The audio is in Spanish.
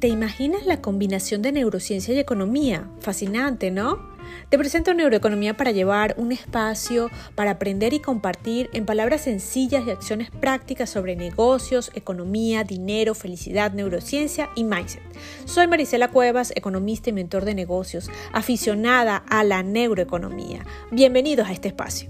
¿Te imaginas la combinación de neurociencia y economía? Fascinante, ¿no? Te presento Neuroeconomía para llevar un espacio para aprender y compartir en palabras sencillas y acciones prácticas sobre negocios, economía, dinero, felicidad, neurociencia y mindset. Soy Marisela Cuevas, economista y mentor de negocios, aficionada a la neuroeconomía. Bienvenidos a este espacio.